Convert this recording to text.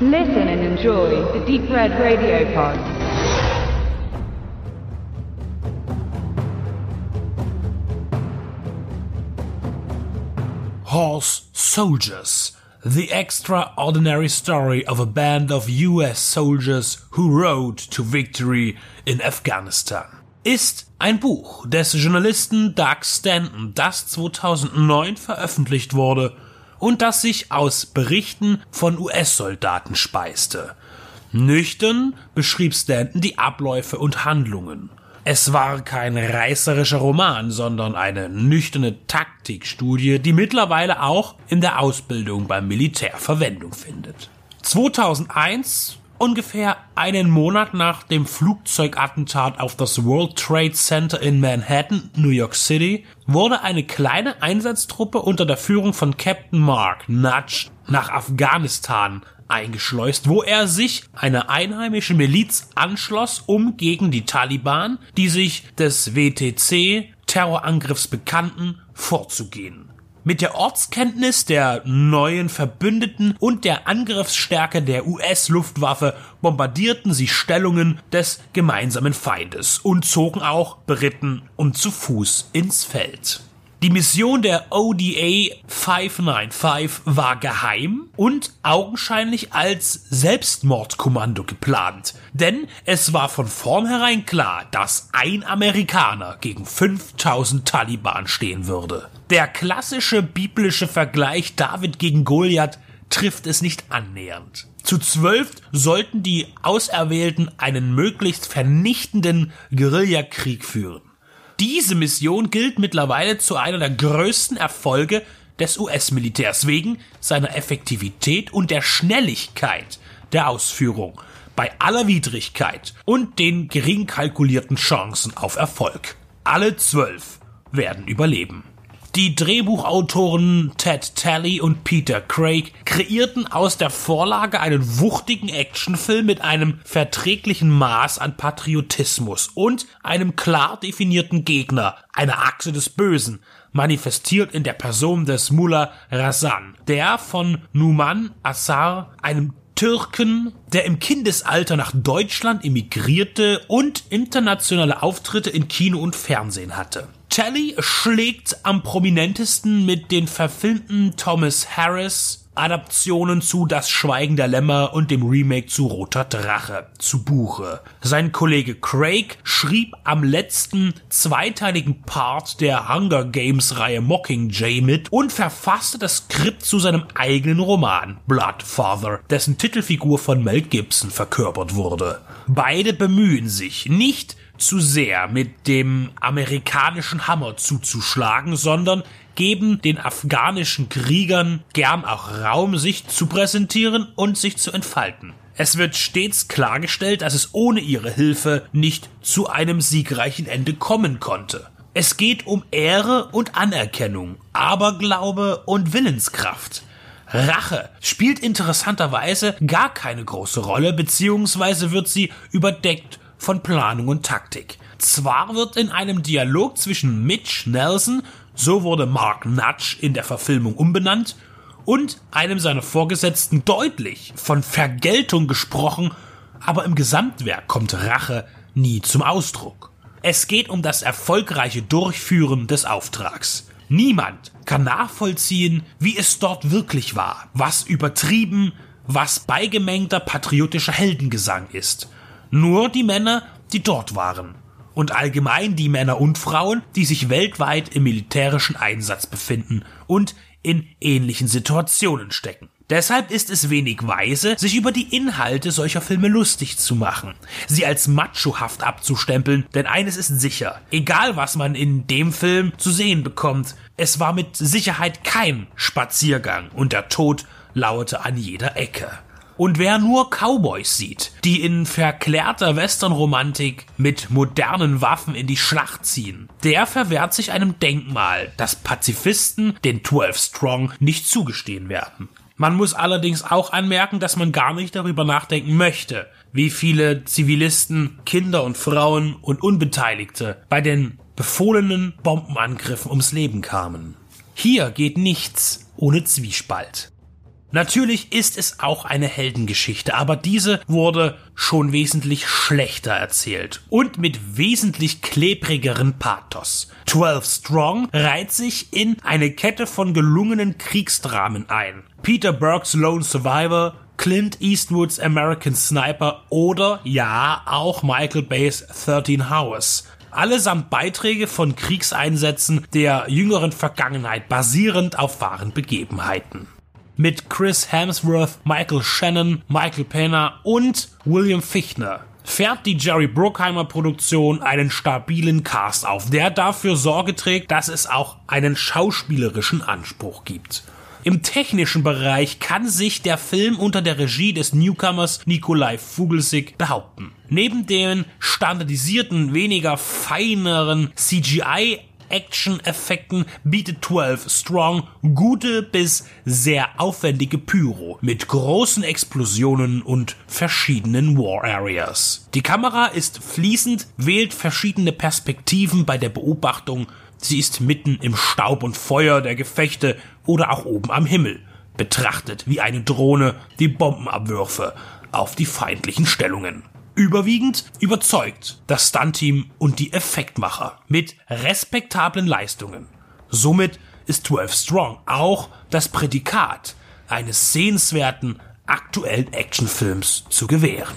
Listen and enjoy the Deep Red Radio Pod. Horse Soldiers. The extraordinary story of a band of US soldiers who rode to victory in Afghanistan ist ein Buch des Journalisten Doug Stanton, das 2009 veröffentlicht wurde und das sich aus Berichten von US-Soldaten speiste. Nüchtern beschrieb Stanton die Abläufe und Handlungen. Es war kein reißerischer Roman, sondern eine nüchterne Taktikstudie, die mittlerweile auch in der Ausbildung beim Militär Verwendung findet. 2001 Ungefähr einen Monat nach dem Flugzeugattentat auf das World Trade Center in Manhattan, New York City, wurde eine kleine Einsatztruppe unter der Führung von Captain Mark Nudge nach Afghanistan eingeschleust, wo er sich einer einheimischen Miliz anschloss, um gegen die Taliban, die sich des WTC Terrorangriffs bekannten, vorzugehen. Mit der Ortskenntnis der neuen Verbündeten und der Angriffsstärke der US-Luftwaffe bombardierten sie Stellungen des gemeinsamen Feindes und zogen auch beritten und zu Fuß ins Feld. Die Mission der ODA 595 war geheim und augenscheinlich als Selbstmordkommando geplant, denn es war von vornherein klar, dass ein Amerikaner gegen 5000 Taliban stehen würde. Der klassische biblische Vergleich David gegen Goliath trifft es nicht annähernd. Zu zwölf sollten die Auserwählten einen möglichst vernichtenden Guerillakrieg führen. Diese Mission gilt mittlerweile zu einer der größten Erfolge des US-Militärs wegen seiner Effektivität und der Schnelligkeit der Ausführung bei aller Widrigkeit und den gering kalkulierten Chancen auf Erfolg. Alle zwölf werden überleben. Die Drehbuchautoren Ted Talley und Peter Craig kreierten aus der Vorlage einen wuchtigen Actionfilm mit einem verträglichen Maß an Patriotismus und einem klar definierten Gegner, einer Achse des Bösen, manifestiert in der Person des Mullah Razan, der von Numan Assar, einem Türken, der im Kindesalter nach Deutschland emigrierte und internationale Auftritte in Kino und Fernsehen hatte. Tally schlägt am prominentesten mit den verfilmten Thomas Harris Adaptionen zu Das Schweigen der Lämmer und dem Remake zu Roter Drache zu Buche. Sein Kollege Craig schrieb am letzten zweiteiligen Part der Hunger Games Reihe Mockingjay mit und verfasste das Skript zu seinem eigenen Roman Bloodfather, dessen Titelfigur von Mel Gibson verkörpert wurde. Beide bemühen sich, nicht zu sehr mit dem amerikanischen Hammer zuzuschlagen, sondern geben den afghanischen Kriegern gern auch Raum, sich zu präsentieren und sich zu entfalten. Es wird stets klargestellt, dass es ohne ihre Hilfe nicht zu einem siegreichen Ende kommen konnte. Es geht um Ehre und Anerkennung, Aberglaube und Willenskraft. Rache spielt interessanterweise gar keine große Rolle, beziehungsweise wird sie überdeckt von Planung und Taktik. Zwar wird in einem Dialog zwischen Mitch Nelson, so wurde Mark Nudge in der Verfilmung umbenannt, und einem seiner Vorgesetzten deutlich von Vergeltung gesprochen, aber im Gesamtwerk kommt Rache nie zum Ausdruck. Es geht um das erfolgreiche Durchführen des Auftrags. Niemand kann nachvollziehen, wie es dort wirklich war, was übertrieben, was beigemengter patriotischer Heldengesang ist. Nur die Männer, die dort waren. Und allgemein die Männer und Frauen, die sich weltweit im militärischen Einsatz befinden und in ähnlichen Situationen stecken. Deshalb ist es wenig weise, sich über die Inhalte solcher Filme lustig zu machen, sie als machohaft abzustempeln, denn eines ist sicher, egal was man in dem Film zu sehen bekommt, es war mit Sicherheit kein Spaziergang und der Tod lauerte an jeder Ecke. Und wer nur Cowboys sieht, die in verklärter Westernromantik mit modernen Waffen in die Schlacht ziehen, der verwehrt sich einem Denkmal, das Pazifisten den 12 Strong nicht zugestehen werden. Man muss allerdings auch anmerken, dass man gar nicht darüber nachdenken möchte, wie viele Zivilisten, Kinder und Frauen und Unbeteiligte bei den befohlenen Bombenangriffen ums Leben kamen. Hier geht nichts ohne Zwiespalt. Natürlich ist es auch eine Heldengeschichte, aber diese wurde schon wesentlich schlechter erzählt und mit wesentlich klebrigeren Pathos. 12 Strong reiht sich in eine Kette von gelungenen Kriegsdramen ein. Peter Burks Lone Survivor, Clint Eastwoods American Sniper oder ja auch Michael Bay's 13 Hours allesamt Beiträge von Kriegseinsätzen der jüngeren Vergangenheit basierend auf wahren Begebenheiten mit Chris Hemsworth, Michael Shannon, Michael Pena und William Fichtner fährt die Jerry Bruckheimer Produktion einen stabilen Cast auf, der dafür Sorge trägt, dass es auch einen schauspielerischen Anspruch gibt. Im technischen Bereich kann sich der Film unter der Regie des Newcomers Nikolai Fugelsig behaupten. Neben den standardisierten, weniger feineren CGI Action-Effekten bietet 12 Strong gute bis sehr aufwendige Pyro mit großen Explosionen und verschiedenen War Areas. Die Kamera ist fließend, wählt verschiedene Perspektiven bei der Beobachtung. Sie ist mitten im Staub und Feuer der Gefechte oder auch oben am Himmel, betrachtet wie eine Drohne die Bombenabwürfe auf die feindlichen Stellungen. Überwiegend überzeugt das Stunt-Team und die Effektmacher mit respektablen Leistungen. Somit ist 12 Strong auch das Prädikat eines sehenswerten aktuellen Actionfilms zu gewähren.